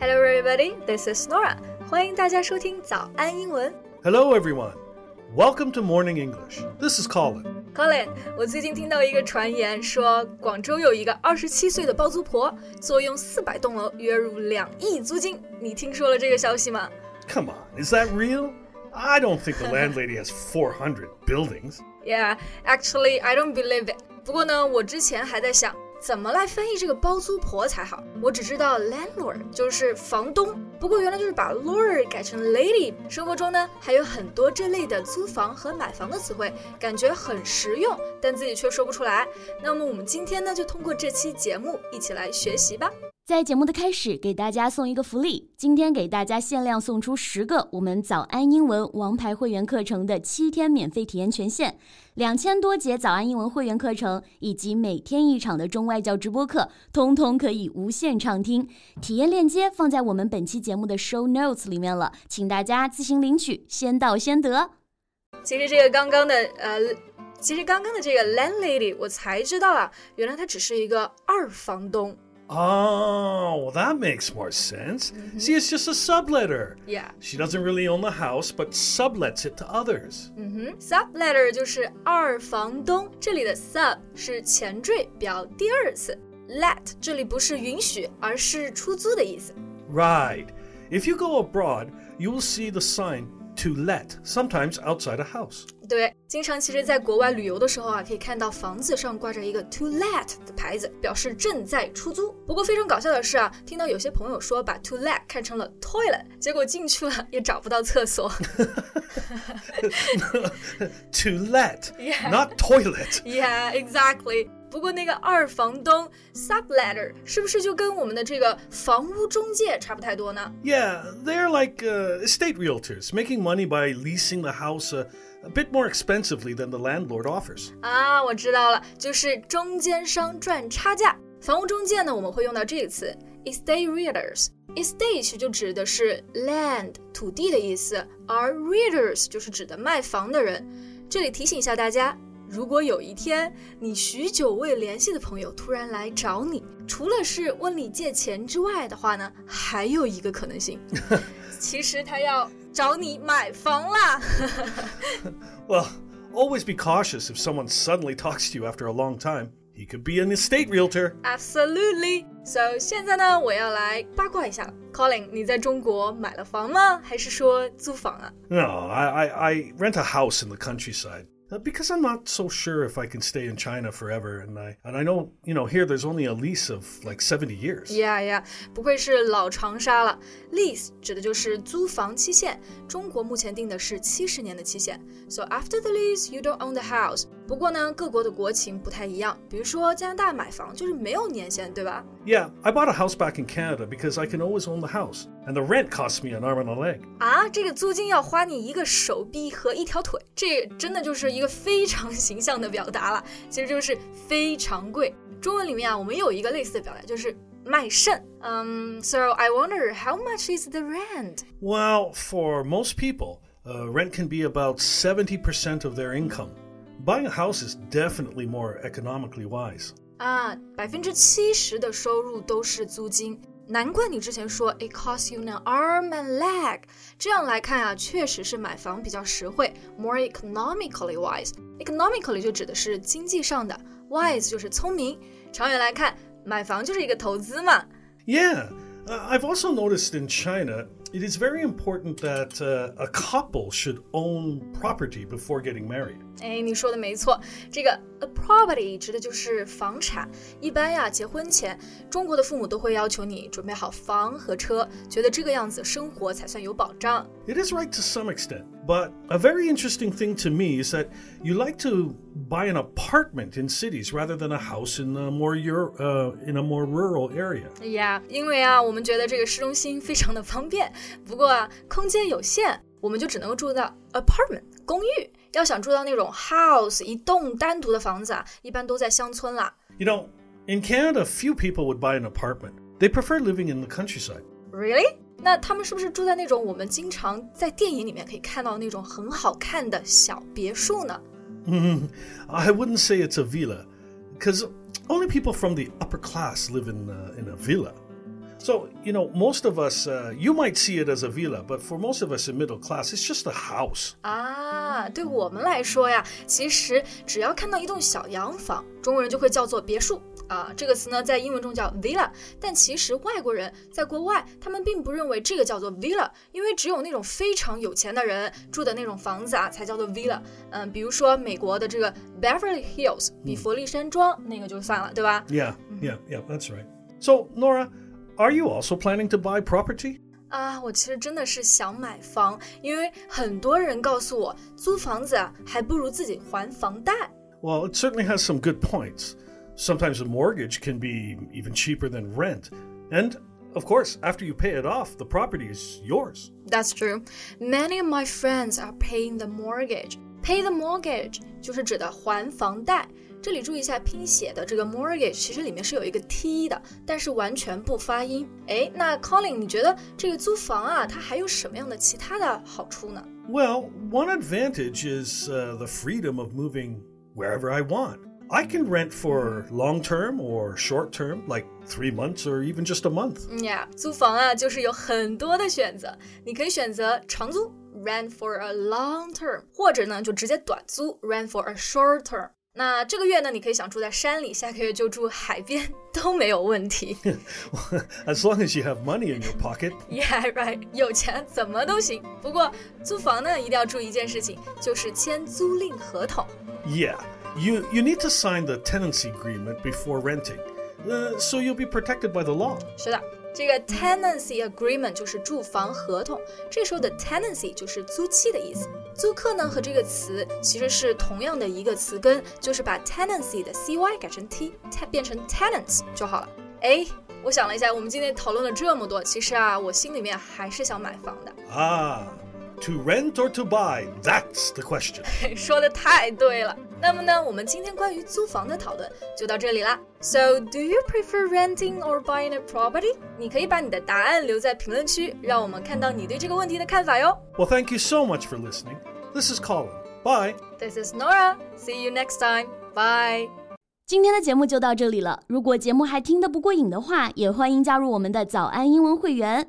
Hello, everybody. This is Norah. 欢迎大家收听早安英文。Hello, everyone. Welcome to Morning English. This is Colin. Colin，我最近听到一个传言说，广州有一个二十七岁的包租婆坐拥四百栋楼，月入两亿租金。你听说了这个消息吗？Come on, is that real? I don't think the landlady has 400 buildings. Yeah, actually, I don't believe it. 不过呢，我之前还在想。怎么来翻译这个包租婆才好。我只知道 landlord 就是房东，不过原来就是把 lord 改成 lady。生活中呢，还有很多这类的租房和买房的词汇，感觉很实用，但自己却说不出来。那么我们今天呢，就通过这期节目一起来学习吧。在节目的开始，给大家送一个福利，今天给大家限量送出十个我们早安英文王牌会员课程的七天免费体验权限，两千多节早安英文会员课程以及每天一场的中外教直播课，通通可以无限畅听。体验链接放在我们本期节目的 show notes 里面了，请大家自行领取，先到先得。其实这个刚刚的呃，其实刚刚的这个 landlady 我才知道啊，原来她只是一个二房东。Oh, that makes more sense. See, it's just a subletter. Yeah. She doesn't really own the house, but sublets it to others. 嗯哼，subletter 就是二房东，这里的 sub 是前缀表第二次，let 这里不是允许，而是出租的意思。 Right. If you go abroad, you will see the sign to let, sometimes outside a house. 对，经常其实在国外旅游的时候啊，可以看到房子上挂着一个 to let 的牌子，表示正在出租。不过非常搞笑的是啊，听到有些朋友说把 to let 看成了 toilet，结果进去了也找不到厕所。 to let, Yeah. not toilet. Yeah, exactly. 不过那个二房东 subletter 是不是就跟我们的这个房屋中介差不太多呢？ Yeah, they're like uh, estate realtors, making money by leasing the house a, a bit more expensively than the landlord offers. 啊，我知道了，就是中间商赚差价。房屋中介呢，我们会用到这个词 estate realtors。estate 就指的是 land 土地的意思，而 realtors 就是指的卖房的人。这里提醒一下大家， 如果有一天你许久未联系的朋友突然来找你，除了是问你借钱之外的话呢，还有一个可能性，其实他要找你买房啦。 Well, always be cautious if someone suddenly talks to you after a long time. He could be an estate realtor. Absolutely. So 现在呢，我要来八卦一下了。Colin，你在中国买了房吗？还是说租房啊？ No, I, I, I rent a house in the countryside. uh, Because I'm not so sure if I can stay in China forever, and I and I know you know here there's only a lease of like 70 years. Yeah, yeah，不愧是老长沙了。Lease 指的就是租房期限，中国目前定的是七十年的期限。So after the lease, you don't own the house. 不过呢，各国的国情不太一样。比如说加拿大买房就是没有年限，对吧？ Yeah, I bought a house back in Canada because I can always own the house, and the rent costs me an arm and a leg. 啊，这个租金要花你一个手臂和一条腿，这真的就是 一个非常形象的表达了。其实就是非常贵。中文里面啊，我们有一个类似的表达，就是卖肾。嗯、s o I wonder how much is the rent? Well, for most people, uh, rent can be about 70% of their income. Buying a house is definitely more economically wise. 啊，百分之七十的收入都是租金。 难怪你之前说 it costs you an arm and leg。这样来看啊，确实是买房比较实惠，more economically wise。economically 就指的是经济上的，wise 就是聪明。长远来看，买房就是一个投资嘛。Yeah，I've also noticed in China, it is very important that uh, a couple should own property before getting married. 哎，你说的没错，这个 a property 指的就是房产。一般呀，结婚前，中国的父母都会要求你准备好房和车，觉得这个样子生活才算有保障。 It is right to some extent, but a very interesting thing to me is that you like to buy an apartment in cities rather than a house in a more Euro, uh, in a more rural area. 哎呀，因为啊，我们觉得这个市中心非常的方便， 不过啊，空间有限，我们就只能够住到 apartment 公寓。要想住到那种 house 一栋单独的房子啊，一般都在乡村啦。 You know, in Canada, few people would buy an apartment. They prefer living in the countryside. Really？那他们是不是住在那种我们经常在电影里面可以看到那种很好看的小别墅呢？ I wouldn't say it's a villa, because only people from the upper class live in uh, in a villa. So, you know, most of us, uh, you might see it as a villa, but for most of us in middle class, it's just a house. Ah, 啊，对我们来说呀，其实只要看到一栋小洋房，中国人就会叫做别墅。啊，这个词呢，在英文中叫 villa，但其实外国人在国外，他们并不认为这个叫做 villa，因为只有那种非常有钱的人住的那种房子啊，才叫做 villa。嗯，比如说美国的这个 Beverly Hills，比佛利山庄，那个就算了，对吧？Yeah, yeah, yeah, that's right. So Norah. are you also planning to buy property? 啊，我其实真的是想买房，因为很多人告诉我，租房子啊，还不如自己还房贷。 Well, it certainly has some good points. Sometimes a mortgage can be even cheaper than rent. And, of course, after you pay it off, the property is yours. That's true. Many of my friends are paying the mortgage. Pay the mortgage 就是指的还房贷。 这里注意一下拼写的这个 mortgage，其实里面是有一个 t 的，但是完全不发音。哎，那 Colin，你觉得这个租房啊，它还有什么样的其他的好处呢？ Well, one advantage is uh, the freedom of moving wherever I want. I can rent for long term or short term, like three months or even just a month. 嗯呀，租房啊，就是有很多的选择，你可以选择长租 rent for a long term，或者呢就直接短租 rent for a short term。 那这个月呢，你可以想住在山里，下个月就住海边都没有问题。 as long as you have money in your pocket. Yeah, right，有钱怎么都行。不过租房呢，一定要注意一件事情，就是签租赁合同。 Yeah, you, you need to sign the tenancy agreement before renting, uh, so you'll be protected by the law. 是的，这个 tenancy agreement 就是住房合同，这时候的 tenancy 就是租期的意思。 租客呢和这个词其实是同样的一个词根，就是把 tenancy 的 cy 改成 t，变成 tenants 就好了。哎，我想了一下，我们今天讨论了这么多，其实啊，我心里面还是想买房的。啊 To rent or to buy? That's the question. 说的太对了。那么呢，我们今天关于租房的讨论就到这里啦。So, do you prefer renting or buying a property? 你可以把你的答案留在评论区，让我们看到你对这个问题的看法哟。Well, thank you so much for listening. This is Colin. Bye. This is Norah. See you next time. Bye. 今天的节目就到这里了。如果节目还听得不过瘾的话，也欢迎加入我们的早安英文会员。